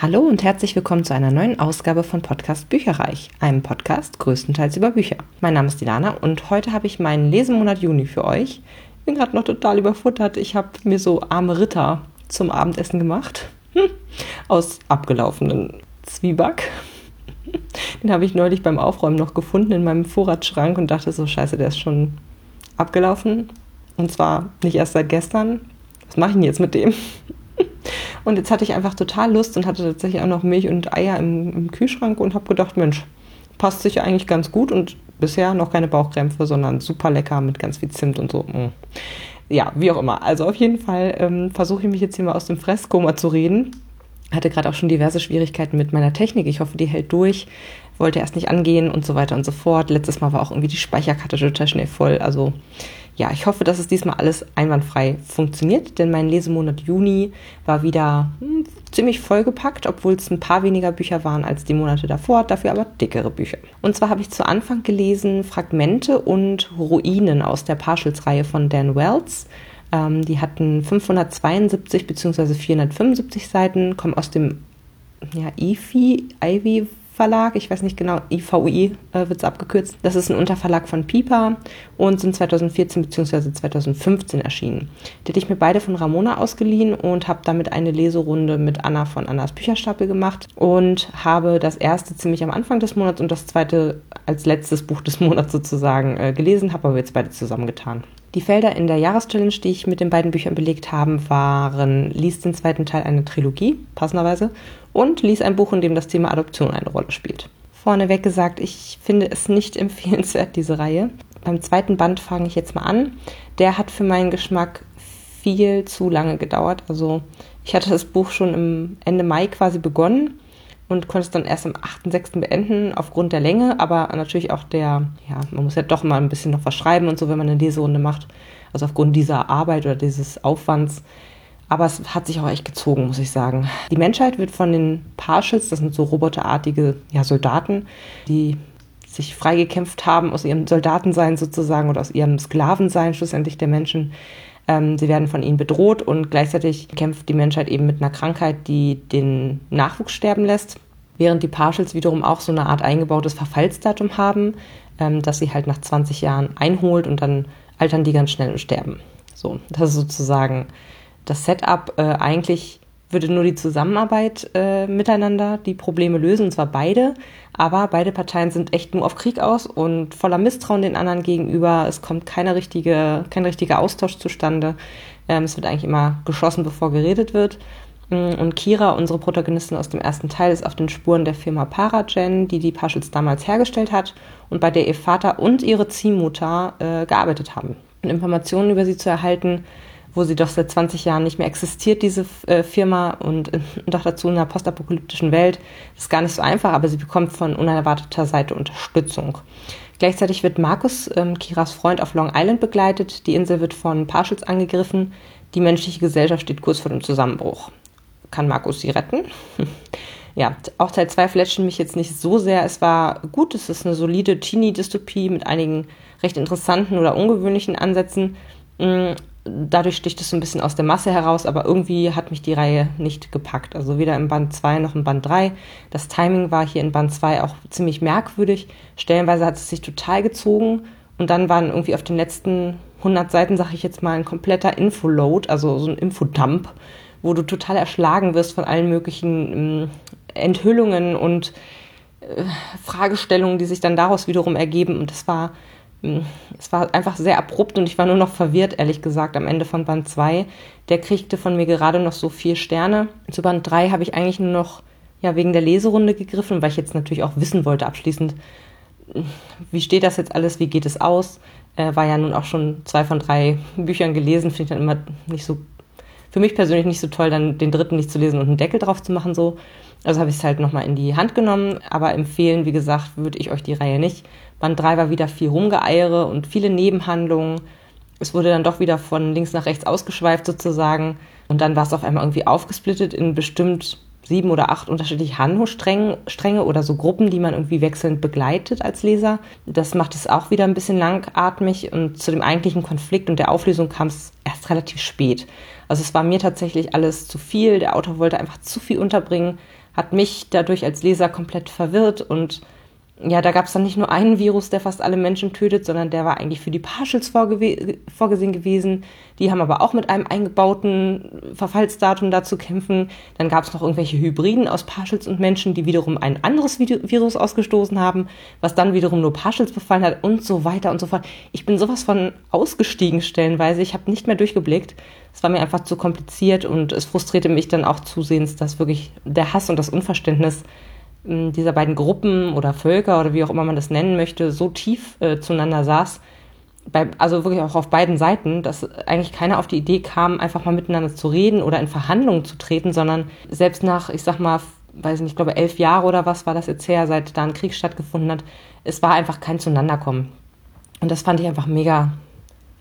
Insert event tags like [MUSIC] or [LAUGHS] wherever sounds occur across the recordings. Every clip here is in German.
Hallo und herzlich willkommen zu einer neuen Ausgabe von Podcast Bücherreich, einem Podcast größtenteils über Bücher. Mein Name ist Dilana und heute habe ich meinen Lesemonat Juni für euch. Ich bin gerade noch total überfuttert. Ich habe mir so arme Ritter zum Abendessen gemacht. Hm. Aus abgelaufenen Zwieback. Den habe ich neulich beim Aufräumen noch gefunden in meinem Vorratsschrank und dachte so, scheiße, der ist schon abgelaufen. Und zwar nicht erst seit gestern. Was mache ich denn jetzt mit dem? Und jetzt hatte ich einfach total Lust und hatte tatsächlich auch noch Milch und Eier im, im Kühlschrank und habe gedacht, Mensch, passt sich eigentlich ganz gut und bisher noch keine Bauchkrämpfe, sondern super lecker mit ganz viel Zimt und so. Mm. Ja, wie auch immer. Also auf jeden Fall ähm, versuche ich mich jetzt hier mal aus dem Fresskoma zu reden. Hatte gerade auch schon diverse Schwierigkeiten mit meiner Technik. Ich hoffe, die hält durch. Wollte erst nicht angehen und so weiter und so fort. Letztes Mal war auch irgendwie die Speicherkarte total schnell voll. Also ja, ich hoffe, dass es diesmal alles einwandfrei funktioniert, denn mein Lesemonat Juni war wieder hm, ziemlich vollgepackt, obwohl es ein paar weniger Bücher waren als die Monate davor, dafür aber dickere Bücher. Und zwar habe ich zu Anfang gelesen Fragmente und Ruinen aus der Partials-Reihe von Dan Wells. Ähm, die hatten 572 bzw. 475 Seiten, kommen aus dem ja, IFI, Ivy Verlag, ich weiß nicht genau, IVI äh, wird es abgekürzt. Das ist ein Unterverlag von Pipa und sind 2014 bzw. 2015 erschienen. Die hatte ich mir beide von Ramona ausgeliehen und habe damit eine Leserunde mit Anna von Annas Bücherstapel gemacht und habe das erste ziemlich am Anfang des Monats und das zweite als letztes Buch des Monats sozusagen äh, gelesen, habe aber jetzt beide zusammengetan. Die Felder in der Jahreschallenge, die ich mit den beiden Büchern belegt habe, waren Lies den zweiten Teil einer Trilogie, passenderweise, und lies ein Buch, in dem das Thema Adoption eine Rolle spielt. Vorneweg gesagt, ich finde es nicht [LAUGHS] empfehlenswert, diese Reihe. Beim zweiten Band fange ich jetzt mal an. Der hat für meinen Geschmack viel zu lange gedauert. Also ich hatte das Buch schon im Ende Mai quasi begonnen und konnte es dann erst am 8.6. beenden, aufgrund der Länge, aber natürlich auch der, ja, man muss ja doch mal ein bisschen noch was schreiben und so, wenn man eine Leserunde macht. Also aufgrund dieser Arbeit oder dieses Aufwands. Aber es hat sich auch echt gezogen, muss ich sagen. Die Menschheit wird von den Partials, das sind so roboterartige ja, Soldaten, die sich freigekämpft haben aus ihrem Soldatensein sozusagen oder aus ihrem Sklavensein schlussendlich der Menschen, ähm, sie werden von ihnen bedroht und gleichzeitig kämpft die Menschheit eben mit einer Krankheit, die den Nachwuchs sterben lässt. Während die Partials wiederum auch so eine Art eingebautes Verfallsdatum haben, ähm, dass sie halt nach 20 Jahren einholt und dann altern die ganz schnell und sterben. So, das ist sozusagen das Setup. Äh, eigentlich würde nur die Zusammenarbeit äh, miteinander die Probleme lösen, und zwar beide. Aber beide Parteien sind echt nur auf Krieg aus und voller Misstrauen den anderen gegenüber. Es kommt keine richtige, kein richtiger Austausch zustande. Ähm, es wird eigentlich immer geschossen, bevor geredet wird. Mm, und Kira, unsere Protagonistin aus dem ersten Teil, ist auf den Spuren der Firma Paragen, die die Partials damals hergestellt hat und bei der ihr Vater und ihre Ziehmutter äh, gearbeitet haben. Und Informationen über sie zu erhalten, wo sie doch seit 20 Jahren nicht mehr existiert, diese äh, Firma, und, und auch dazu in einer postapokalyptischen Welt. Das ist gar nicht so einfach, aber sie bekommt von unerwarteter Seite Unterstützung. Gleichzeitig wird Markus, ähm, Kiras Freund, auf Long Island begleitet. Die Insel wird von Partials angegriffen. Die menschliche Gesellschaft steht kurz vor dem Zusammenbruch. Kann Markus sie retten? [LAUGHS] ja, auch Teil 2 fletschen mich jetzt nicht so sehr. Es war gut, es ist eine solide Teenie-Dystopie mit einigen recht interessanten oder ungewöhnlichen Ansätzen. Dadurch sticht es so ein bisschen aus der Masse heraus, aber irgendwie hat mich die Reihe nicht gepackt. Also weder im Band 2 noch im Band 3. Das Timing war hier in Band 2 auch ziemlich merkwürdig. Stellenweise hat es sich total gezogen und dann waren irgendwie auf den letzten 100 Seiten, sag ich jetzt mal, ein kompletter Infoload, also so ein Infodump, wo du total erschlagen wirst von allen möglichen äh, Enthüllungen und äh, Fragestellungen, die sich dann daraus wiederum ergeben. Und das war es war einfach sehr abrupt und ich war nur noch verwirrt, ehrlich gesagt, am Ende von Band 2. Der kriegte von mir gerade noch so vier Sterne. Zu Band 3 habe ich eigentlich nur noch ja, wegen der Leserunde gegriffen, weil ich jetzt natürlich auch wissen wollte abschließend, wie steht das jetzt alles, wie geht es aus. Äh, war ja nun auch schon zwei von drei Büchern gelesen, finde ich dann immer nicht so, für mich persönlich nicht so toll, dann den dritten nicht zu lesen und einen Deckel drauf zu machen so. Also habe ich es halt nochmal in die Hand genommen, aber empfehlen, wie gesagt, würde ich euch die Reihe nicht. Band 3 war wieder viel Rumgeeiere und viele Nebenhandlungen. Es wurde dann doch wieder von links nach rechts ausgeschweift sozusagen. Und dann war es auf einmal irgendwie aufgesplittet in bestimmt sieben oder acht unterschiedliche Handlungsstränge oder so Gruppen, die man irgendwie wechselnd begleitet als Leser. Das macht es auch wieder ein bisschen langatmig und zu dem eigentlichen Konflikt und der Auflösung kam es erst relativ spät. Also es war mir tatsächlich alles zu viel. Der Autor wollte einfach zu viel unterbringen hat mich dadurch als Leser komplett verwirrt und ja, da gab es dann nicht nur einen Virus, der fast alle Menschen tötet, sondern der war eigentlich für die Partials vorge vorgesehen gewesen. Die haben aber auch mit einem eingebauten Verfallsdatum da zu kämpfen. Dann gab es noch irgendwelche Hybriden aus Partials und Menschen, die wiederum ein anderes Virus ausgestoßen haben, was dann wiederum nur Partials befallen hat und so weiter und so fort. Ich bin sowas von ausgestiegen stellenweise. Ich habe nicht mehr durchgeblickt. Es war mir einfach zu kompliziert und es frustrierte mich dann auch zusehends, dass wirklich der Hass und das Unverständnis dieser beiden Gruppen oder Völker oder wie auch immer man das nennen möchte, so tief äh, zueinander saß, bei, also wirklich auch auf beiden Seiten, dass eigentlich keiner auf die Idee kam, einfach mal miteinander zu reden oder in Verhandlungen zu treten, sondern selbst nach, ich sag mal, weiß nicht, ich glaube elf Jahre oder was war das jetzt her, seit da ein Krieg stattgefunden hat, es war einfach kein Zueinanderkommen. Und das fand ich einfach mega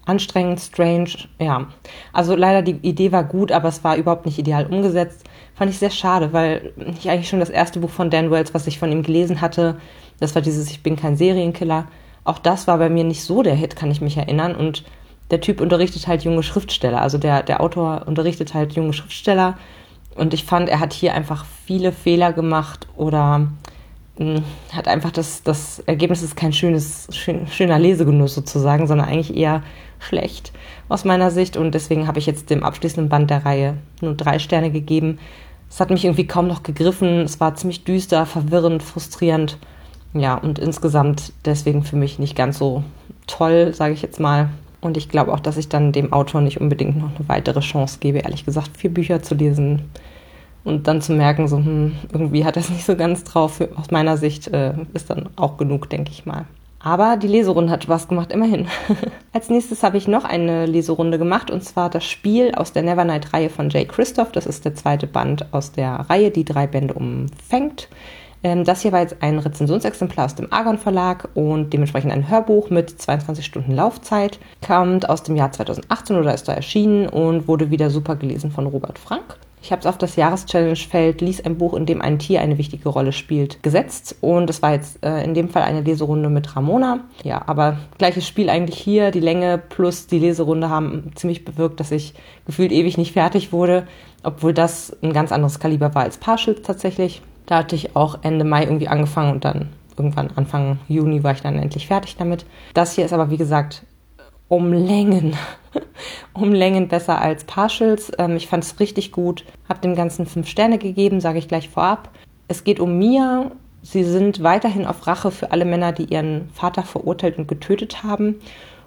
anstrengend, strange, ja. Also leider die Idee war gut, aber es war überhaupt nicht ideal umgesetzt. Fand ich sehr schade, weil ich eigentlich schon das erste Buch von Dan Wells, was ich von ihm gelesen hatte, das war dieses Ich bin kein Serienkiller. Auch das war bei mir nicht so der Hit, kann ich mich erinnern. Und der Typ unterrichtet halt junge Schriftsteller. Also der, der Autor unterrichtet halt junge Schriftsteller. Und ich fand, er hat hier einfach viele Fehler gemacht oder mh, hm, hat einfach das, das Ergebnis ist kein schönes, schön, schöner Lesegenuss sozusagen, sondern eigentlich eher schlecht aus meiner Sicht. Und deswegen habe ich jetzt dem abschließenden Band der Reihe nur drei Sterne gegeben. Es hat mich irgendwie kaum noch gegriffen. Es war ziemlich düster, verwirrend, frustrierend. Ja, und insgesamt deswegen für mich nicht ganz so toll, sage ich jetzt mal. Und ich glaube auch, dass ich dann dem Autor nicht unbedingt noch eine weitere Chance gebe, ehrlich gesagt, vier Bücher zu lesen und dann zu merken, so, hm, irgendwie hat das nicht so ganz drauf. Aus meiner Sicht äh, ist dann auch genug, denke ich mal. Aber die Leserunde hat was gemacht, immerhin. [LAUGHS] Als nächstes habe ich noch eine Leserunde gemacht und zwar das Spiel aus der Nevernight-Reihe von Jay Christoph. Das ist der zweite Band aus der Reihe, die drei Bände umfängt. Ähm, das hier war jetzt ein Rezensionsexemplar aus dem Argon Verlag und dementsprechend ein Hörbuch mit 22 Stunden Laufzeit. Kommt aus dem Jahr 2018 oder ist da erschienen und wurde wieder super gelesen von Robert Frank. Ich habe es auf das Jahreschallenge-Feld Lies ein Buch, in dem ein Tier eine wichtige Rolle spielt, gesetzt. Und es war jetzt äh, in dem Fall eine Leserunde mit Ramona. Ja, aber gleiches Spiel eigentlich hier. Die Länge plus die Leserunde haben ziemlich bewirkt, dass ich gefühlt ewig nicht fertig wurde, obwohl das ein ganz anderes Kaliber war als Partials tatsächlich. Da hatte ich auch Ende Mai irgendwie angefangen und dann irgendwann Anfang Juni war ich dann endlich fertig damit. Das hier ist aber wie gesagt um Längen, [LAUGHS] um Längen besser als Partials. Ähm, ich fand es richtig gut, habe dem Ganzen fünf Sterne gegeben, sage ich gleich vorab. Es geht um Mia. Sie sind weiterhin auf Rache für alle Männer, die ihren Vater verurteilt und getötet haben.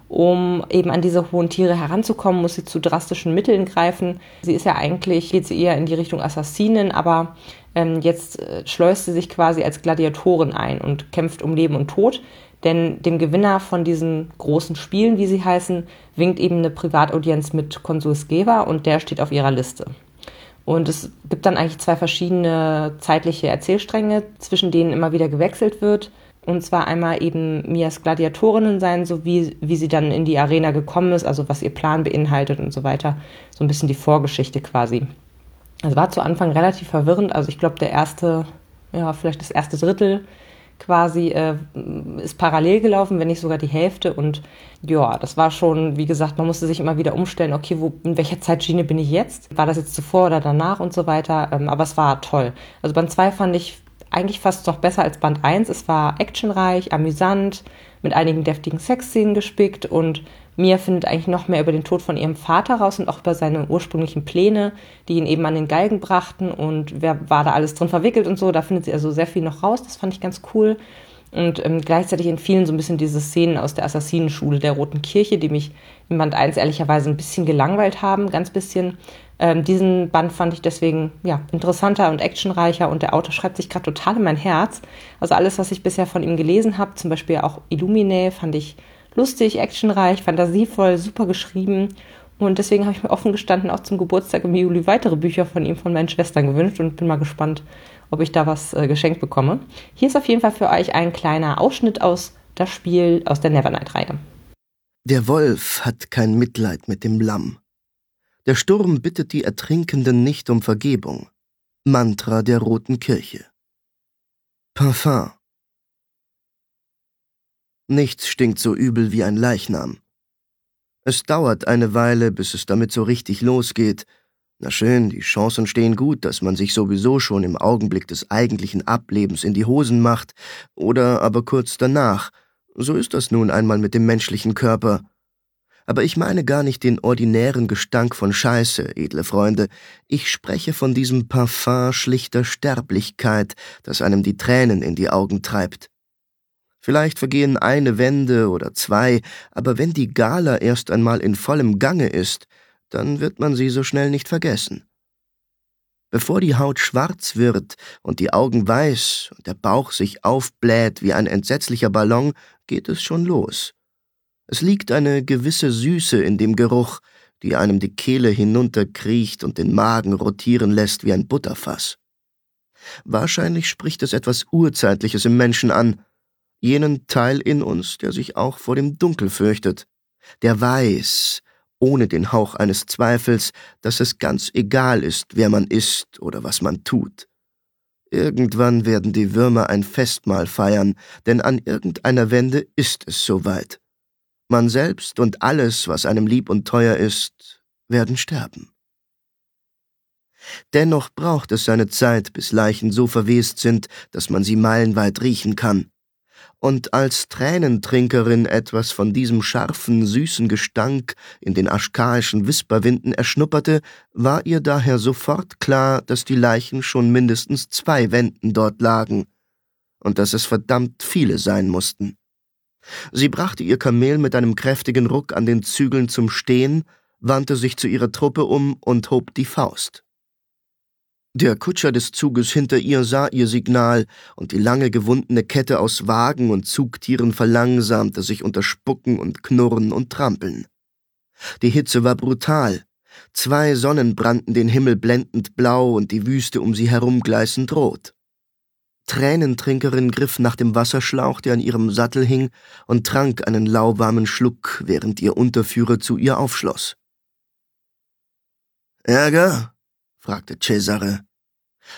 Um eben an diese hohen Tiere heranzukommen, muss sie zu drastischen Mitteln greifen. Sie ist ja eigentlich, geht sie eher in die Richtung Assassinen, aber ähm, jetzt äh, schleust sie sich quasi als Gladiatorin ein und kämpft um Leben und Tod. Denn dem Gewinner von diesen großen Spielen, wie sie heißen, winkt eben eine Privataudienz mit Konsul Skeva und der steht auf ihrer Liste. Und es gibt dann eigentlich zwei verschiedene zeitliche Erzählstränge, zwischen denen immer wieder gewechselt wird. Und zwar einmal eben Mias Gladiatorinnen sein, so wie, wie sie dann in die Arena gekommen ist, also was ihr Plan beinhaltet und so weiter. So ein bisschen die Vorgeschichte quasi. Es war zu Anfang relativ verwirrend. Also ich glaube, der erste, ja, vielleicht das erste Drittel quasi äh, ist parallel gelaufen, wenn nicht sogar die Hälfte. Und ja, das war schon, wie gesagt, man musste sich immer wieder umstellen, okay, wo, in welcher Zeitschiene bin ich jetzt? War das jetzt zuvor oder danach und so weiter? Ähm, aber es war toll. Also Band 2 fand ich eigentlich fast noch besser als Band 1. Es war actionreich, amüsant, mit einigen deftigen Sexszenen gespickt und Mia findet eigentlich noch mehr über den Tod von ihrem Vater raus und auch über seine ursprünglichen Pläne, die ihn eben an den Galgen brachten und wer war da alles drin verwickelt und so. Da findet sie also sehr viel noch raus. Das fand ich ganz cool. Und ähm, gleichzeitig entfielen so ein bisschen diese Szenen aus der Assassinenschule der Roten Kirche, die mich in Band 1 ehrlicherweise ein bisschen gelangweilt haben, ganz bisschen. Ähm, diesen Band fand ich deswegen ja, interessanter und actionreicher und der Autor schreibt sich gerade total in mein Herz. Also alles, was ich bisher von ihm gelesen habe, zum Beispiel auch Illumine, fand ich lustig, actionreich, fantasievoll, super geschrieben. Und deswegen habe ich mir offen gestanden auch zum Geburtstag im Juli weitere Bücher von ihm von meinen Schwestern gewünscht und bin mal gespannt, ob ich da was äh, geschenkt bekomme. Hier ist auf jeden Fall für euch ein kleiner Ausschnitt aus das Spiel aus der Nevernight-Reihe. Der Wolf hat kein Mitleid mit dem Lamm. Der Sturm bittet die Ertrinkenden nicht um Vergebung. Mantra der Roten Kirche. Parfum. Nichts stinkt so übel wie ein Leichnam. Es dauert eine Weile, bis es damit so richtig losgeht, Na schön, die Chancen stehen gut, dass man sich sowieso schon im Augenblick des eigentlichen Ablebens in die Hosen macht, oder aber kurz danach. So ist das nun einmal mit dem menschlichen Körper. Aber ich meine gar nicht den ordinären Gestank von Scheiße, edle Freunde. Ich spreche von diesem Parfum schlichter Sterblichkeit, das einem die Tränen in die Augen treibt. Vielleicht vergehen eine Wende oder zwei, aber wenn die Gala erst einmal in vollem Gange ist, dann wird man sie so schnell nicht vergessen. Bevor die Haut schwarz wird und die Augen weiß und der Bauch sich aufbläht wie ein entsetzlicher Ballon, geht es schon los. Es liegt eine gewisse Süße in dem Geruch, die einem die Kehle hinunterkriecht und den Magen rotieren lässt wie ein Butterfass. Wahrscheinlich spricht es etwas Urzeitliches im Menschen an, jenen Teil in uns, der sich auch vor dem Dunkel fürchtet, der weiß, ohne den Hauch eines Zweifels, dass es ganz egal ist, wer man ist oder was man tut. Irgendwann werden die Würmer ein Festmahl feiern, denn an irgendeiner Wende ist es soweit. Man selbst und alles, was einem lieb und teuer ist, werden sterben. Dennoch braucht es seine Zeit, bis Leichen so verwest sind, dass man sie meilenweit riechen kann und als Tränentrinkerin etwas von diesem scharfen, süßen Gestank in den aschkaischen Wisperwinden erschnupperte, war ihr daher sofort klar, dass die Leichen schon mindestens zwei Wänden dort lagen und dass es verdammt viele sein mussten. Sie brachte ihr Kamel mit einem kräftigen Ruck an den Zügeln zum Stehen, wandte sich zu ihrer Truppe um und hob die Faust. Der Kutscher des Zuges hinter ihr sah ihr Signal, und die lange gewundene Kette aus Wagen und Zugtieren verlangsamte sich unter Spucken und Knurren und Trampeln. Die Hitze war brutal. Zwei Sonnen brannten den Himmel blendend blau und die Wüste um sie herum gleißend rot. Tränentrinkerin griff nach dem Wasserschlauch, der an ihrem Sattel hing, und trank einen lauwarmen Schluck, während ihr Unterführer zu ihr aufschloss. Ärger? Fragte Cesare.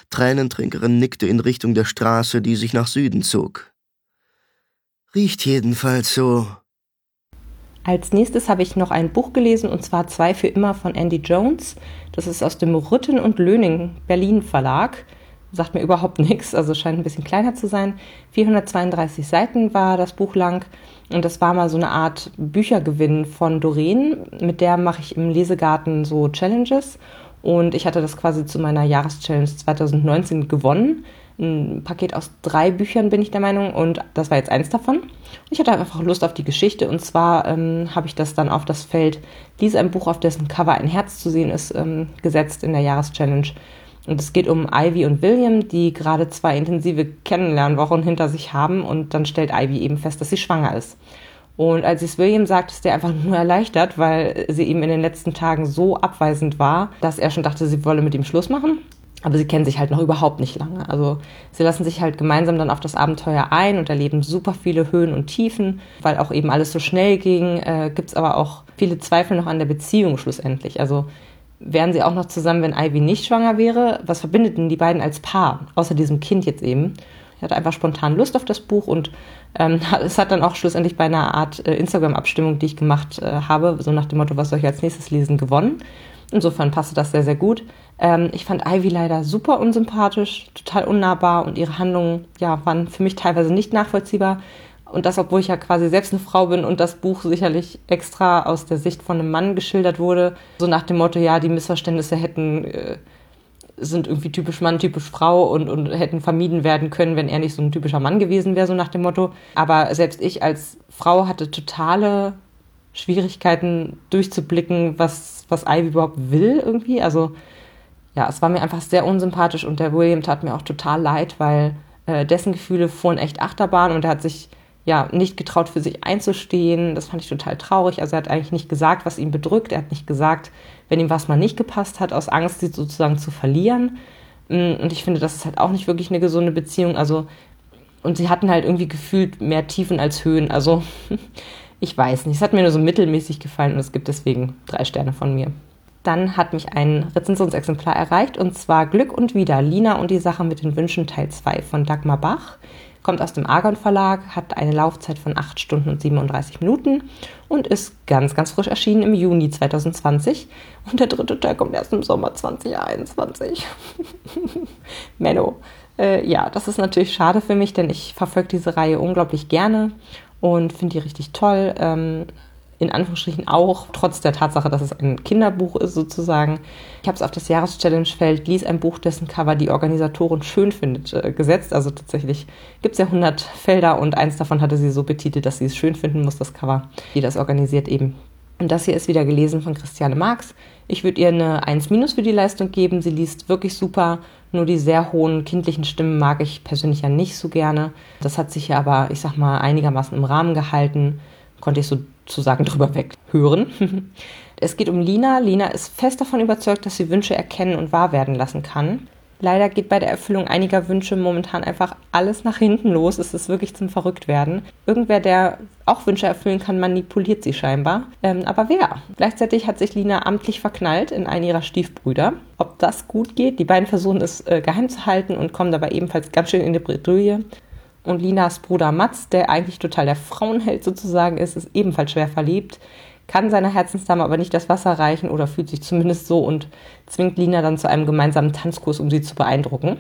Tränentrinkerin nickte in Richtung der Straße, die sich nach Süden zog. Riecht jedenfalls so. Als nächstes habe ich noch ein Buch gelesen, und zwar Zwei für immer von Andy Jones. Das ist aus dem Rütten und Löning Berlin Verlag. Sagt mir überhaupt nichts, also scheint ein bisschen kleiner zu sein. 432 Seiten war das Buch lang und das war mal so eine Art Büchergewinn von Doreen. Mit der mache ich im Lesegarten so Challenges und ich hatte das quasi zu meiner Jahreschallenge 2019 gewonnen. Ein Paket aus drei Büchern bin ich der Meinung und das war jetzt eins davon. Ich hatte einfach Lust auf die Geschichte und zwar ähm, habe ich das dann auf das Feld Lies ein Buch, auf dessen Cover ein Herz zu sehen ist, ähm, gesetzt in der Jahreschallenge. Und es geht um Ivy und William, die gerade zwei intensive Kennenlernwochen hinter sich haben und dann stellt Ivy eben fest, dass sie schwanger ist. Und als es William sagt, ist er einfach nur erleichtert, weil sie ihm in den letzten Tagen so abweisend war, dass er schon dachte, sie wolle mit ihm Schluss machen. Aber sie kennen sich halt noch überhaupt nicht lange. Also sie lassen sich halt gemeinsam dann auf das Abenteuer ein und erleben super viele Höhen und Tiefen, weil auch eben alles so schnell ging. Äh, Gibt es aber auch viele Zweifel noch an der Beziehung schlussendlich. Also wären sie auch noch zusammen, wenn Ivy nicht schwanger wäre? Was verbindet denn die beiden als Paar, außer diesem Kind jetzt eben? Er hatte einfach spontan Lust auf das Buch und ähm, [LAUGHS] es hat dann auch schlussendlich bei einer Art äh, Instagram-Abstimmung, die ich gemacht äh, habe, so nach dem Motto, was soll ich als nächstes lesen, gewonnen. Insofern passte das sehr, sehr gut. Ähm, ich fand Ivy leider super unsympathisch, total unnahbar und ihre Handlungen ja, waren für mich teilweise nicht nachvollziehbar. Und das, obwohl ich ja quasi selbst eine Frau bin und das Buch sicherlich extra aus der Sicht von einem Mann geschildert wurde. So nach dem Motto, ja, die Missverständnisse hätten äh, sind irgendwie typisch Mann, typisch Frau und, und hätten vermieden werden können, wenn er nicht so ein typischer Mann gewesen wäre, so nach dem Motto. Aber selbst ich als Frau hatte totale Schwierigkeiten durchzublicken, was, was Ivy überhaupt will irgendwie. Also ja, es war mir einfach sehr unsympathisch und der William tat mir auch total leid, weil äh, dessen Gefühle fuhren echt Achterbahn und er hat sich ja nicht getraut, für sich einzustehen. Das fand ich total traurig. Also er hat eigentlich nicht gesagt, was ihn bedrückt. Er hat nicht gesagt, wenn ihm was mal nicht gepasst hat, aus Angst, sie sozusagen zu verlieren. Mm, und ich finde, das ist halt auch nicht wirklich eine gesunde Beziehung. Also, und sie hatten halt irgendwie gefühlt mehr Tiefen als Höhen. Also, [LAUGHS] ich weiß nicht. Es hat mir nur so mittelmäßig gefallen und es gibt deswegen drei Sterne von mir. Dann hat mich ein Rezensionsexemplar erreicht und zwar Glück und Wieder, Lina und die Sache mit den Wünschen Teil 2 von Dagmar Bach. Kommt aus dem Argon Verlag, hat eine Laufzeit von 8 Stunden und 37 Minuten und ist ganz, ganz frisch erschienen im Juni 2020. Und der dritte Teil kommt erst im Sommer 2021. [LAUGHS] Menno. Äh, ja, das ist natürlich schade für mich, denn ich verfolge diese Reihe unglaublich gerne und finde die richtig toll. Ähm, in Anführungsstrichen auch, trotz der Tatsache, dass es ein Kinderbuch ist sozusagen. Ich habe es auf das Jahreschallenge-Feld, lies ein Buch, dessen Cover die Organisatorin schön findet, äh, gesetzt. Also tatsächlich gibt es ja 100 Felder und eins davon hatte sie so betitelt, dass sie es schön finden muss, das Cover, die das organisiert eben. Und das hier ist wieder gelesen von Christiane Marx. Ich würde ihr eine 1 minus für die Leistung geben. Sie liest wirklich super. Nur die sehr hohen kindlichen Stimmen mag ich persönlich ja nicht so gerne. Das hat sich ja aber, ich sag mal, einigermaßen im Rahmen gehalten. Konnte ich sozusagen drüber weghören. [LAUGHS] es geht um Lina. Lina ist fest davon überzeugt, dass sie Wünsche erkennen und wahr werden lassen kann. Leider geht bei der Erfüllung einiger Wünsche momentan einfach alles nach hinten los. Es ist wirklich zum Verrücktwerden. Irgendwer, der auch Wünsche erfüllen kann, manipuliert sie scheinbar. Ähm, aber wer? Gleichzeitig hat sich Lina amtlich verknallt in einen ihrer Stiefbrüder. Ob das gut geht? Die beiden versuchen es äh, geheim zu halten und kommen dabei ebenfalls ganz schön in die Bredouille. Und Linas Bruder Mats, der eigentlich total der Frauenheld sozusagen ist, ist ebenfalls schwer verliebt kann seiner Herzensdame aber nicht das Wasser reichen oder fühlt sich zumindest so und zwingt Lina dann zu einem gemeinsamen Tanzkurs, um sie zu beeindrucken.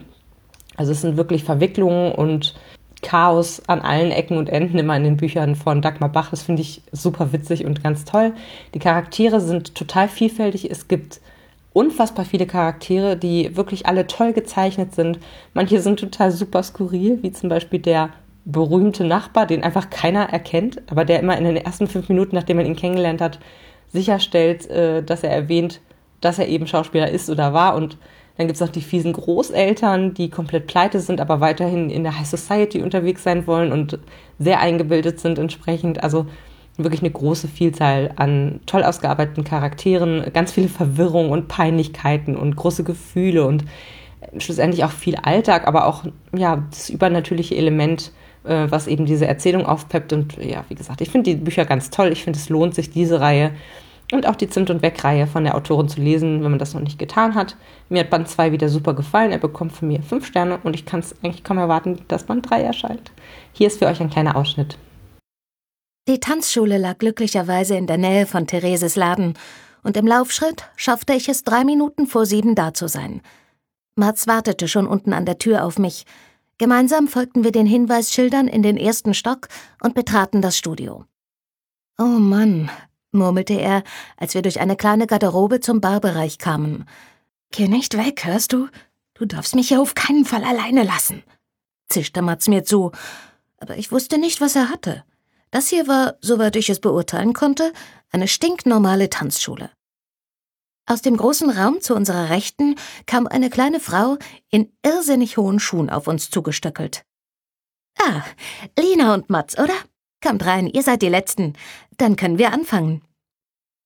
Also es sind wirklich Verwicklungen und Chaos an allen Ecken und Enden immer in den Büchern von Dagmar Bach. Das finde ich super witzig und ganz toll. Die Charaktere sind total vielfältig. Es gibt unfassbar viele Charaktere, die wirklich alle toll gezeichnet sind. Manche sind total super skurril, wie zum Beispiel der berühmte Nachbar, den einfach keiner erkennt, aber der immer in den ersten fünf Minuten, nachdem man ihn kennengelernt hat, sicherstellt, äh, dass er erwähnt, dass er eben Schauspieler ist oder war. Und dann gibt es noch die fiesen Großeltern, die komplett pleite sind, aber weiterhin in der High Society unterwegs sein wollen und sehr eingebildet sind entsprechend. Also wirklich eine große Vielzahl an toll ausgearbeiteten Charakteren, ganz viele Verwirrungen und Peinlichkeiten und große Gefühle und schlussendlich auch viel Alltag, aber auch ja das übernatürliche Element äh, was eben diese Erzählung aufpeppt. Und ja, wie gesagt, ich finde die Bücher ganz toll. Ich finde, es lohnt sich, diese Reihe und auch die Zimt- und Weg-Reihe von der Autorin zu lesen, wenn man das noch nicht getan hat. Mir hat Band 2 wieder super gefallen. Er bekommt von mir 5 Sterne und ich kann es eigentlich kaum erwarten, dass Band 3 erscheint. Hier ist für euch ein kleiner Ausschnitt. Die Tanzschule lag glücklicherweise in der Nähe von Thereses Laden und im Laufschritt schaffte ich es drei Minuten vor sieben da zu sein. Mats wartete schon unten an der Tür auf mich. Gemeinsam folgten wir den Hinweisschildern in den ersten Stock und betraten das Studio. Oh Mann, murmelte er, als wir durch eine kleine Garderobe zum Barbereich kamen. Geh nicht weg, hörst du? Du darfst mich hier auf keinen Fall alleine lassen, zischte Mats mir zu, aber ich wusste nicht, was er hatte. Das hier war, soweit ich es beurteilen konnte, eine stinknormale Tanzschule. Aus dem großen Raum zu unserer Rechten kam eine kleine Frau in irrsinnig hohen Schuhen auf uns zugestöckelt. Ah, Lina und Mats, oder? Kommt rein, ihr seid die Letzten. Dann können wir anfangen.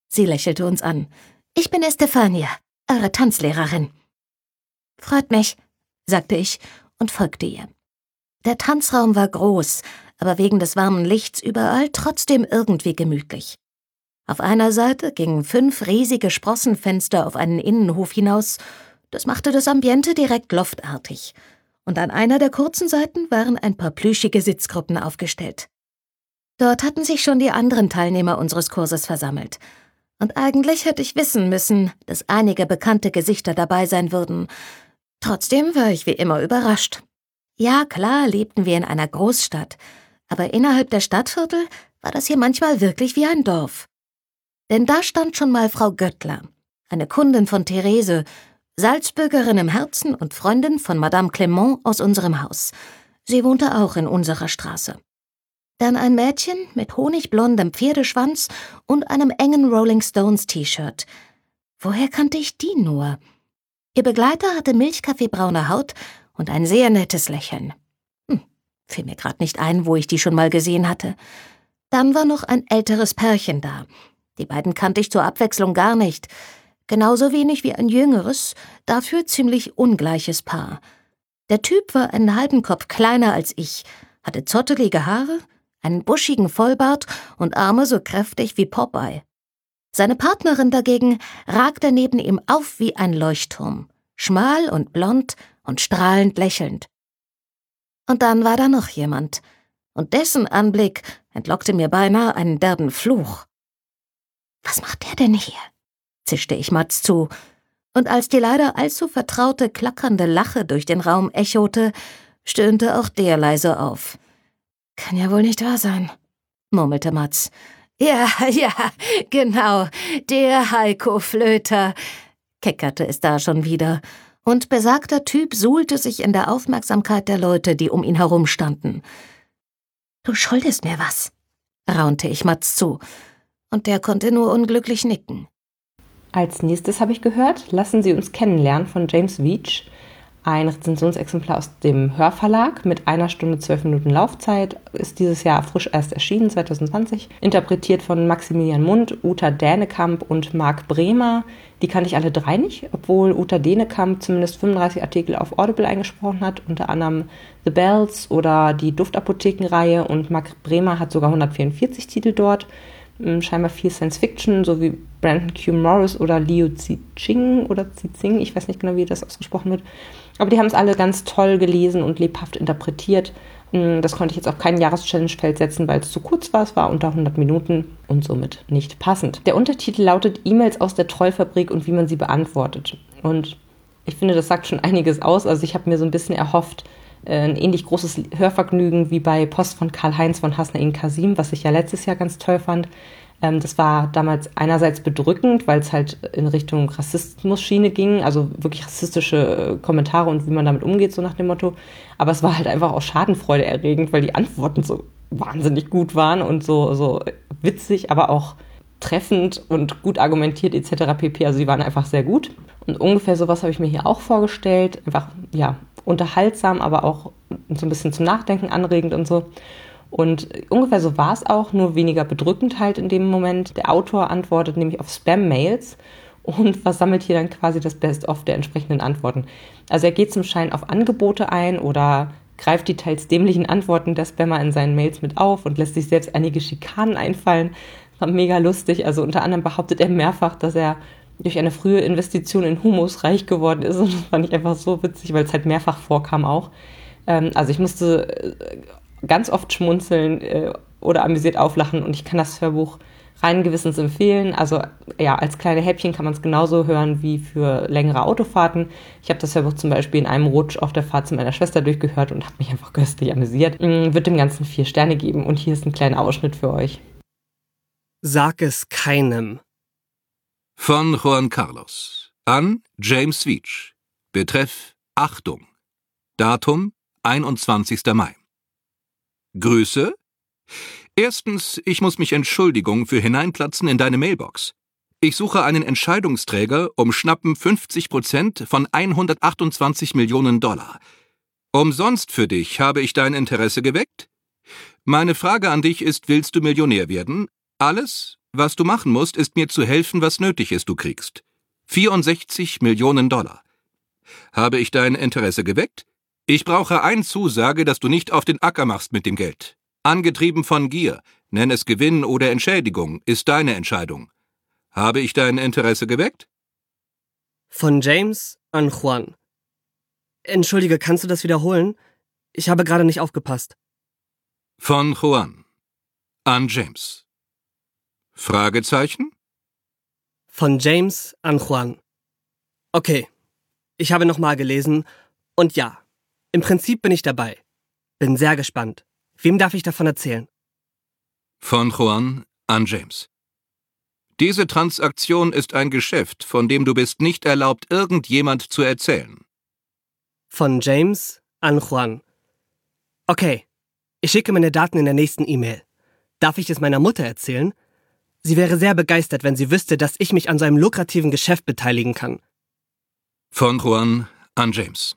Sie lächelte uns an. Ich bin Estefania, eure Tanzlehrerin. Freut mich, sagte ich und folgte ihr. Der Tanzraum war groß, aber wegen des warmen Lichts überall trotzdem irgendwie gemütlich. Auf einer Seite gingen fünf riesige Sprossenfenster auf einen Innenhof hinaus, das machte das Ambiente direkt loftartig. Und an einer der kurzen Seiten waren ein paar plüschige Sitzgruppen aufgestellt. Dort hatten sich schon die anderen Teilnehmer unseres Kurses versammelt. Und eigentlich hätte ich wissen müssen, dass einige bekannte Gesichter dabei sein würden. Trotzdem war ich wie immer überrascht. Ja, klar lebten wir in einer Großstadt, aber innerhalb der Stadtviertel war das hier manchmal wirklich wie ein Dorf. Denn da stand schon mal Frau Göttler, eine Kundin von Therese, Salzbürgerin im Herzen und Freundin von Madame Clement aus unserem Haus. Sie wohnte auch in unserer Straße. Dann ein Mädchen mit honigblondem Pferdeschwanz und einem engen Rolling Stones T-Shirt. Woher kannte ich die nur? Ihr Begleiter hatte milchkaffeebraune Haut und ein sehr nettes Lächeln. Fiel mir grad nicht ein, wo ich die schon mal gesehen hatte. Dann war noch ein älteres Pärchen da, die beiden kannte ich zur Abwechslung gar nicht. Genauso wenig wie ein jüngeres, dafür ziemlich ungleiches Paar. Der Typ war einen halben Kopf kleiner als ich, hatte zottelige Haare, einen buschigen Vollbart und Arme so kräftig wie Popeye. Seine Partnerin dagegen ragte neben ihm auf wie ein Leuchtturm, schmal und blond und strahlend lächelnd. Und dann war da noch jemand. Und dessen Anblick entlockte mir beinahe einen derben Fluch. Was macht der denn hier? zischte ich Mats zu. Und als die leider allzu vertraute, klackernde Lache durch den Raum echote, stöhnte auch der leise auf. Kann ja wohl nicht wahr sein, murmelte Mats. Ja, [LAUGHS] ja, genau, der Heiko Flöter, keckerte es da schon wieder, und besagter Typ suhlte sich in der Aufmerksamkeit der Leute, die um ihn herumstanden. Du schuldest mir was, raunte ich Mats zu, und der konnte nur unglücklich nicken. Als nächstes habe ich gehört, lassen Sie uns kennenlernen von James Veach, ein Rezensionsexemplar aus dem Hörverlag mit einer Stunde zwölf Minuten Laufzeit, ist dieses Jahr frisch erst erschienen, 2020, interpretiert von Maximilian Mund, Uta Dänekamp und Marc Bremer. Die kannte ich alle drei nicht, obwohl Uta Dänekamp zumindest 35 Artikel auf Audible eingesprochen hat, unter anderem The Bells oder die Duftapothekenreihe und Marc Bremer hat sogar 144 Titel dort. Hm, scheinbar viel Science Fiction, so wie Brandon Q. Morris oder Liu Zixing oder Zixing, ich weiß nicht genau, wie das ausgesprochen wird. Aber die haben es alle ganz toll gelesen und lebhaft interpretiert. Hm, das konnte ich jetzt auf kein Jahreschallenge-Feld setzen, weil es zu kurz war. Es war unter 100 Minuten und somit nicht passend. Der Untertitel lautet E-Mails aus der Trollfabrik und wie man sie beantwortet. Und ich finde, das sagt schon einiges aus. Also ich habe mir so ein bisschen erhofft, äh, ein ähnlich großes Hörvergnügen wie bei Post von Karl-Heinz von Hasnain Kasim, was ich ja letztes Jahr ganz toll fand. Ähm, das war damals einerseits bedrückend, weil es halt in Richtung Rassismus-Schiene ging, also wirklich rassistische äh, Kommentare und wie man damit umgeht, so nach dem Motto. Aber es war halt einfach auch Schadenfreude erregend, weil die Antworten so wahnsinnig gut waren und so, so witzig, aber auch treffend und gut argumentiert etc. pp. Also die waren einfach sehr gut. Und ungefähr sowas habe ich mir hier auch vorgestellt. Einfach, ja, unterhaltsam, aber auch so ein bisschen zum Nachdenken anregend und so. Und ungefähr so war es auch, nur weniger bedrückend halt in dem Moment. Der Autor antwortet nämlich auf Spam-Mails und [LAUGHS] versammelt hier dann quasi das Best-of der entsprechenden Antworten. Also er geht zum Schein auf Angebote ein oder greift die teils dämlichen Antworten der Spammer in seinen Mails mit auf und lässt sich selbst einige Schikanen einfallen. War mega lustig. Also unter anderem behauptet er mehrfach, dass er durch eine frühe Investition in Humus reich geworden ist. Und das fand ich einfach so witzig, weil es halt mehrfach vorkam auch. Ähm, also ich musste äh, ganz oft schmunzeln äh, oder amüsiert auflachen und ich kann das Hörbuch rein gewissens empfehlen. Also ja, als kleine Häppchen kann man es genauso hören wie für längere Autofahrten. Ich habe das Hörbuch zum Beispiel in einem Rutsch auf der Fahrt zu meiner Schwester durchgehört und habe mich einfach köstlich amüsiert. Mhm, wird dem Ganzen vier Sterne geben und hier ist ein kleiner Ausschnitt für euch. Sag es keinem. Von Juan Carlos an James Veach. Betreff Achtung. Datum 21. Mai. Grüße? Erstens, ich muss mich Entschuldigung für Hineinplatzen in deine Mailbox. Ich suche einen Entscheidungsträger um schnappen 50 Prozent von 128 Millionen Dollar. Umsonst für dich habe ich dein Interesse geweckt? Meine Frage an dich ist, willst du Millionär werden? Alles, was du machen musst, ist mir zu helfen, was nötig ist, du kriegst. 64 Millionen Dollar. Habe ich dein Interesse geweckt? Ich brauche ein Zusage, dass du nicht auf den Acker machst mit dem Geld. Angetrieben von Gier, nenn es Gewinn oder Entschädigung, ist deine Entscheidung. Habe ich dein Interesse geweckt? Von James an Juan. Entschuldige, kannst du das wiederholen? Ich habe gerade nicht aufgepasst. Von Juan an James. Fragezeichen? Von James an Juan. Okay, ich habe nochmal gelesen und ja, im Prinzip bin ich dabei. Bin sehr gespannt. Wem darf ich davon erzählen? Von Juan an James. Diese Transaktion ist ein Geschäft, von dem du bist nicht erlaubt, irgendjemand zu erzählen. Von James an Juan. Okay, ich schicke meine Daten in der nächsten E-Mail. Darf ich es meiner Mutter erzählen? Sie wäre sehr begeistert, wenn sie wüsste, dass ich mich an so einem lukrativen Geschäft beteiligen kann. Von Juan an James.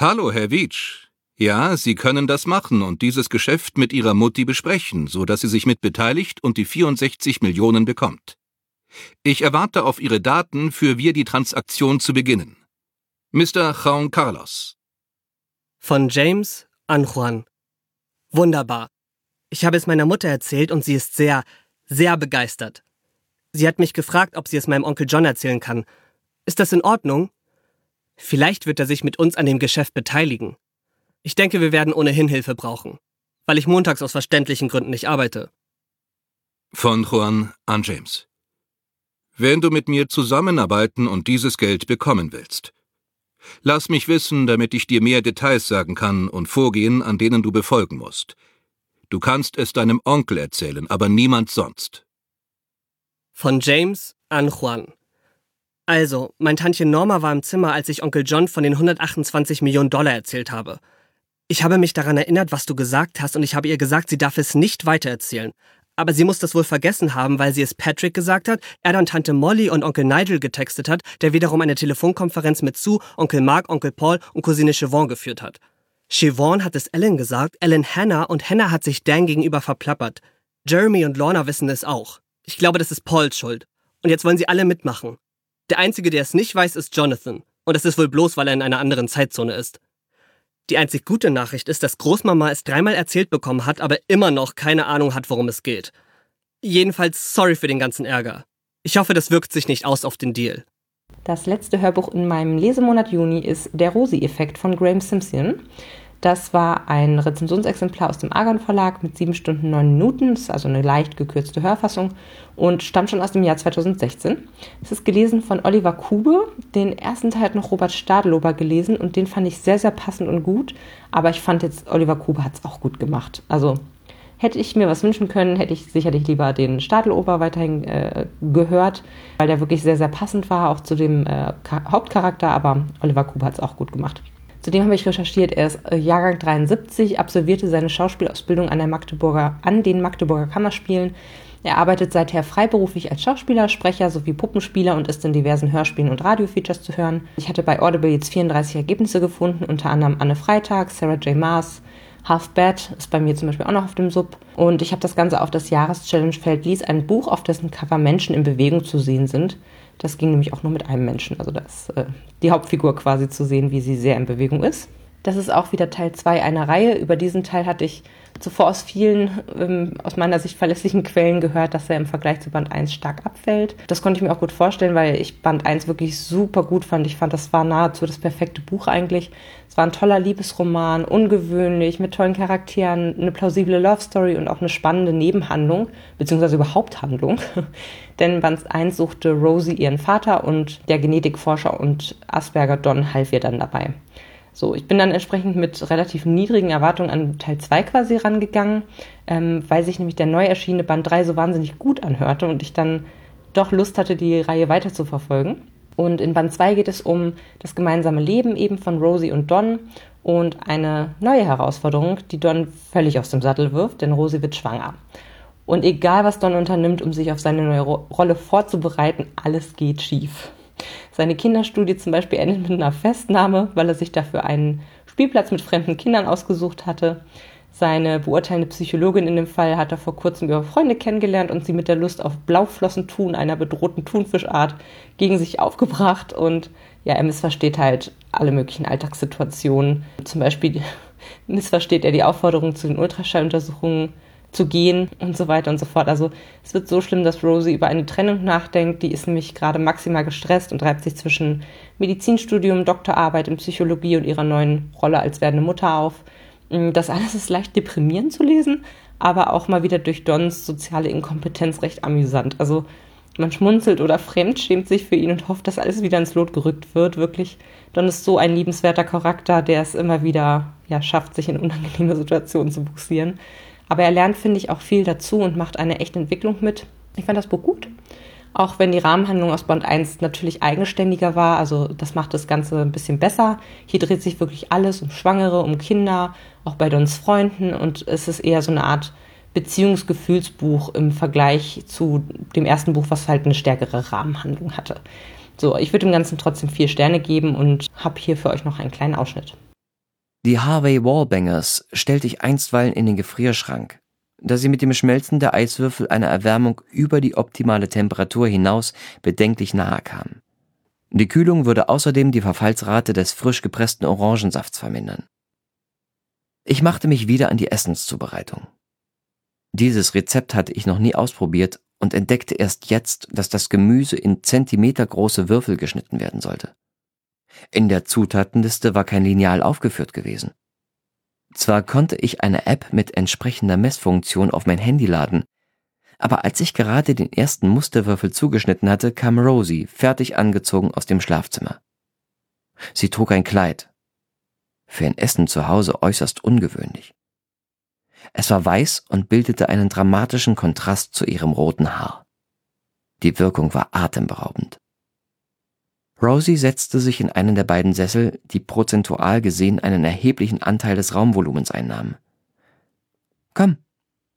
Hallo, Herr Wietsch. Ja, Sie können das machen und dieses Geschäft mit Ihrer Mutti besprechen, so dass sie sich mit beteiligt und die 64 Millionen bekommt. Ich erwarte auf Ihre Daten, für wir die Transaktion zu beginnen. Mr. Juan Carlos. Von James an Juan. Wunderbar. Ich habe es meiner Mutter erzählt und sie ist sehr, sehr begeistert. Sie hat mich gefragt, ob sie es meinem Onkel John erzählen kann. Ist das in Ordnung? Vielleicht wird er sich mit uns an dem Geschäft beteiligen. Ich denke, wir werden ohnehin Hilfe brauchen, weil ich montags aus verständlichen Gründen nicht arbeite. Von Juan an James. Wenn du mit mir zusammenarbeiten und dieses Geld bekommen willst. Lass mich wissen, damit ich dir mehr Details sagen kann und Vorgehen, an denen du befolgen musst. Du kannst es deinem Onkel erzählen, aber niemand sonst. Von James an Juan. Also, mein Tantchen Norma war im Zimmer, als ich Onkel John von den 128 Millionen Dollar erzählt habe. Ich habe mich daran erinnert, was du gesagt hast, und ich habe ihr gesagt, sie darf es nicht weitererzählen. Aber sie muss das wohl vergessen haben, weil sie es Patrick gesagt hat, er dann Tante Molly und Onkel Nigel getextet hat, der wiederum eine Telefonkonferenz mit Sue, Onkel Mark, Onkel Paul und Cousine Siobhan geführt hat. Siobhan hat es Ellen gesagt, Ellen Hannah und Hannah hat sich Dan gegenüber verplappert. Jeremy und Lorna wissen es auch. Ich glaube, das ist Pauls Schuld. Und jetzt wollen sie alle mitmachen. Der Einzige, der es nicht weiß, ist Jonathan. Und das ist wohl bloß, weil er in einer anderen Zeitzone ist. Die einzig gute Nachricht ist, dass Großmama es dreimal erzählt bekommen hat, aber immer noch keine Ahnung hat, worum es geht. Jedenfalls sorry für den ganzen Ärger. Ich hoffe, das wirkt sich nicht aus auf den Deal. Das letzte Hörbuch in meinem Lesemonat Juni ist Der Rosi-Effekt von Graham Simpson. Das war ein Rezensionsexemplar aus dem Argon Verlag mit 7 Stunden 9 Minuten. Das ist also eine leicht gekürzte Hörfassung und stammt schon aus dem Jahr 2016. Es ist gelesen von Oliver Kube. Den ersten Teil hat noch Robert Stadlober gelesen und den fand ich sehr, sehr passend und gut. Aber ich fand jetzt, Oliver Kube hat es auch gut gemacht. Also hätte ich mir was wünschen können, hätte ich sicherlich lieber den Stadelober weiterhin äh, gehört, weil der wirklich sehr, sehr passend war, auch zu dem äh, Hauptcharakter. Aber Oliver Kube hat es auch gut gemacht. Zudem habe ich recherchiert, er ist äh, Jahrgang 73, absolvierte seine Schauspielausbildung an, der Magdeburger, an den Magdeburger Kammerspielen. Er arbeitet seither freiberuflich als Schauspieler, Sprecher sowie Puppenspieler und ist in diversen Hörspielen und Radiofeatures zu hören. Ich hatte bei Audible jetzt 34 Ergebnisse gefunden, unter anderem Anne Freitag, Sarah J. Maas, Half Bad ist bei mir zum Beispiel auch noch auf dem Sub. Und ich habe das Ganze auf das Jahreschallenge-Feld ließ, ein Buch, auf dessen Cover Menschen in Bewegung zu sehen sind. Das ging nämlich auch nur mit einem Menschen. Also da ist äh, die Hauptfigur quasi zu sehen, wie sie sehr in Bewegung ist. Das ist auch wieder Teil 2 einer Reihe. Über diesen Teil hatte ich zuvor aus vielen, ähm, aus meiner Sicht verlässlichen Quellen gehört, dass er im Vergleich zu Band 1 stark abfällt. Das konnte ich mir auch gut vorstellen, weil ich Band 1 wirklich super gut fand. Ich fand, das war nahezu das perfekte Buch eigentlich. Es war ein toller Liebesroman, ungewöhnlich, mit tollen Charakteren, eine plausible Love Story und auch eine spannende Nebenhandlung, beziehungsweise überhaupt Handlung. [LAUGHS] Denn Band 1 suchte Rosie ihren Vater und der Genetikforscher und Asperger Don half ihr dann dabei. So, ich bin dann entsprechend mit relativ niedrigen Erwartungen an Teil 2 quasi rangegangen, ähm, weil sich nämlich der neu erschienene Band 3 so wahnsinnig gut anhörte und ich dann doch Lust hatte, die Reihe weiter zu verfolgen. Und in Band 2 geht es um das gemeinsame Leben eben von Rosie und Don und eine neue Herausforderung, die Don völlig aus dem Sattel wirft, denn Rosie wird schwanger. Und egal, was Don unternimmt, um sich auf seine neue Ro Rolle vorzubereiten, alles geht schief. Seine Kinderstudie zum Beispiel endet mit einer Festnahme, weil er sich dafür einen Spielplatz mit fremden Kindern ausgesucht hatte. Seine beurteilende Psychologin in dem Fall hat er vor kurzem ihre Freunde kennengelernt und sie mit der Lust auf Blauflossentun, einer bedrohten Thunfischart, gegen sich aufgebracht. Und ja, er missversteht halt alle möglichen Alltagssituationen. Zum Beispiel [LAUGHS] missversteht er die Aufforderung zu den Ultraschalluntersuchungen zu gehen und so weiter und so fort. Also es wird so schlimm, dass Rosie über eine Trennung nachdenkt. Die ist nämlich gerade maximal gestresst und reibt sich zwischen Medizinstudium, Doktorarbeit in Psychologie und ihrer neuen Rolle als werdende Mutter auf. Mm, das alles ist leicht deprimierend zu lesen, aber auch mal wieder durch Dons soziale Inkompetenz recht amüsant. Also man schmunzelt oder fremdschämt sich für ihn und hofft, dass alles wieder ins Lot gerückt wird. Wirklich, Don ist so ein liebenswerter Charakter, der es immer wieder ja, schafft, sich in unangenehme Situationen zu buxieren. Aber er lernt, finde ich, auch viel dazu und macht eine echte Entwicklung mit. Ich fand das Buch gut. Auch wenn die Rahmenhandlung aus Band 1 natürlich eigenständiger war, also das macht das Ganze ein bisschen besser. Hier dreht sich wirklich alles um Schwangere, um Kinder, auch bei Dons Freunden und es ist eher so eine Art Beziehungsgefühlsbuch im Vergleich zu dem ersten Buch, was halt eine stärkere Rahmenhandlung hatte. So, ich würde dem Ganzen trotzdem vier Sterne geben und habe hier für euch noch einen kleinen Ausschnitt. Die Harvey Wallbangers stellte ich einstweilen in den Gefrierschrank, da sie mit dem Schmelzen der Eiswürfel einer Erwärmung über die optimale Temperatur hinaus bedenklich nahe kamen. Die Kühlung würde außerdem die Verfallsrate des frisch gepressten Orangensafts vermindern. Ich machte mich wieder an die Essenszubereitung. Dieses Rezept hatte ich noch nie ausprobiert und entdeckte erst jetzt, dass das Gemüse in zentimetergroße Würfel geschnitten werden sollte. In der Zutatenliste war kein Lineal aufgeführt gewesen. Zwar konnte ich eine App mit entsprechender Messfunktion auf mein Handy laden, aber als ich gerade den ersten Musterwürfel zugeschnitten hatte, kam Rosie fertig angezogen aus dem Schlafzimmer. Sie trug ein Kleid. Für ein Essen zu Hause äußerst ungewöhnlich. Es war weiß und bildete einen dramatischen Kontrast zu ihrem roten Haar. Die Wirkung war atemberaubend. Rosie setzte sich in einen der beiden Sessel, die prozentual gesehen einen erheblichen Anteil des Raumvolumens einnahmen. Komm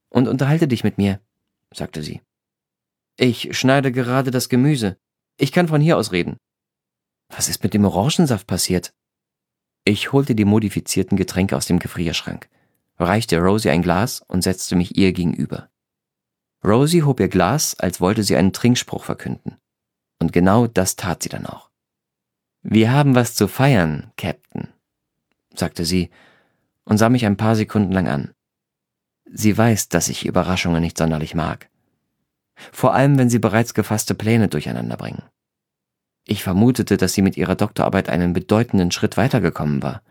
und unterhalte dich mit mir, sagte sie. Ich schneide gerade das Gemüse. Ich kann von hier aus reden. Was ist mit dem Orangensaft passiert? Ich holte die modifizierten Getränke aus dem Gefrierschrank, reichte Rosie ein Glas und setzte mich ihr gegenüber. Rosie hob ihr Glas, als wollte sie einen Trinkspruch verkünden. Und genau das tat sie dann auch. Wir haben was zu feiern, Captain, sagte sie und sah mich ein paar Sekunden lang an. Sie weiß, dass ich Überraschungen nicht sonderlich mag. Vor allem, wenn sie bereits gefasste Pläne durcheinander bringen. Ich vermutete, dass sie mit ihrer Doktorarbeit einen bedeutenden Schritt weitergekommen war,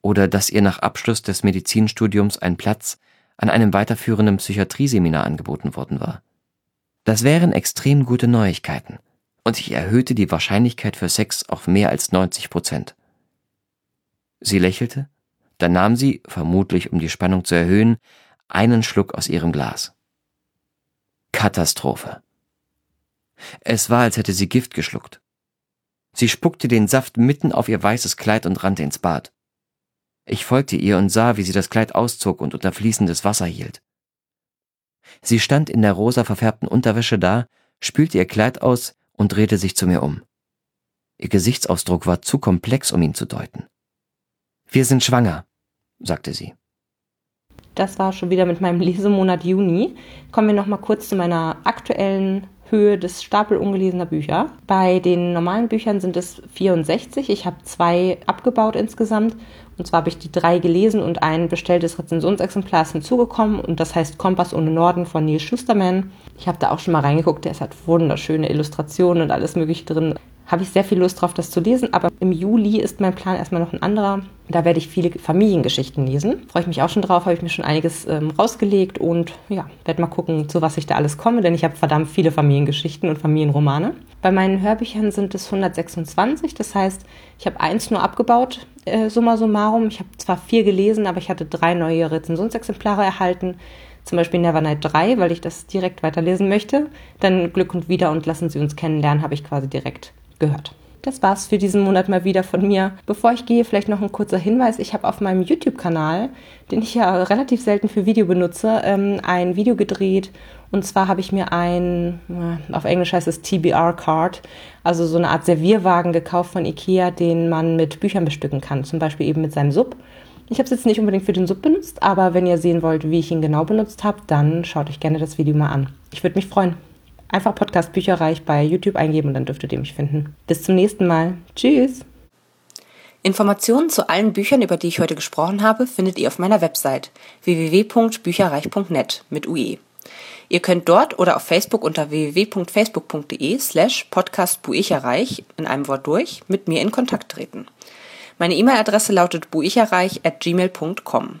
oder dass ihr nach Abschluss des Medizinstudiums ein Platz an einem weiterführenden Psychiatrieseminar angeboten worden war. Das wären extrem gute Neuigkeiten, und ich erhöhte die Wahrscheinlichkeit für Sex auf mehr als 90 Prozent. Sie lächelte, dann nahm sie, vermutlich um die Spannung zu erhöhen, einen Schluck aus ihrem Glas. Katastrophe. Es war, als hätte sie Gift geschluckt. Sie spuckte den Saft mitten auf ihr weißes Kleid und rannte ins Bad. Ich folgte ihr und sah, wie sie das Kleid auszog und unter fließendes Wasser hielt. Sie stand in der rosa verfärbten Unterwäsche da, spülte ihr Kleid aus und drehte sich zu mir um. Ihr Gesichtsausdruck war zu komplex, um ihn zu deuten. Wir sind schwanger, sagte sie. Das war schon wieder mit meinem Lesemonat Juni. Kommen wir noch mal kurz zu meiner aktuellen Höhe des Stapel ungelesener Bücher. Bei den normalen Büchern sind es 64. Ich habe zwei abgebaut insgesamt. Und zwar habe ich die drei gelesen und ein bestelltes Rezensionsexemplar ist hinzugekommen. Und das heißt Kompass ohne Norden von Neil Schusterman. Ich habe da auch schon mal reingeguckt. Der hat wunderschöne Illustrationen und alles Mögliche drin habe ich sehr viel Lust drauf, das zu lesen. Aber im Juli ist mein Plan erstmal noch ein anderer. Da werde ich viele Familiengeschichten lesen. Freue ich mich auch schon drauf, habe ich mir schon einiges ähm, rausgelegt und ja, werde mal gucken, zu was ich da alles komme, denn ich habe verdammt viele Familiengeschichten und Familienromane. Bei meinen Hörbüchern sind es 126, das heißt, ich habe eins nur abgebaut, äh, summa summarum. Ich habe zwar vier gelesen, aber ich hatte drei neue Rezensionsexemplare erhalten zum Beispiel Nevernight 3, weil ich das direkt weiterlesen möchte. Dann Glück und Wieder und Lassen Sie uns kennenlernen habe ich quasi direkt gehört. Das war's für diesen Monat mal wieder von mir. Bevor ich gehe, vielleicht noch ein kurzer Hinweis. Ich habe auf meinem YouTube-Kanal, den ich ja relativ selten für Video benutze, ähm, ein Video gedreht. Und zwar habe ich mir ein, äh, auf Englisch heißt es TBR-Card, also so eine Art Servierwagen gekauft von Ikea, den man mit Büchern bestücken kann. Zum Beispiel eben mit seinem Sub. Ich habe es jetzt nicht unbedingt für den Sub benutzt, aber wenn ihr sehen wollt, wie ich ihn genau benutzt habe, dann schaut euch gerne das Video mal an. Ich würde mich freuen. Einfach Podcast Bücherreich bei YouTube eingeben und dann dürftet ihr mich finden. Bis zum nächsten Mal. Tschüss. Informationen zu allen Büchern, über die ich heute gesprochen habe, findet ihr auf meiner Website www.bücherreich.net mit UE. Ihr könnt dort oder auf Facebook unter www.facebook.de slash podcastbuicherreich in einem Wort durch mit mir in Kontakt treten. Meine E-Mail-Adresse lautet buicherreich at gmail.com.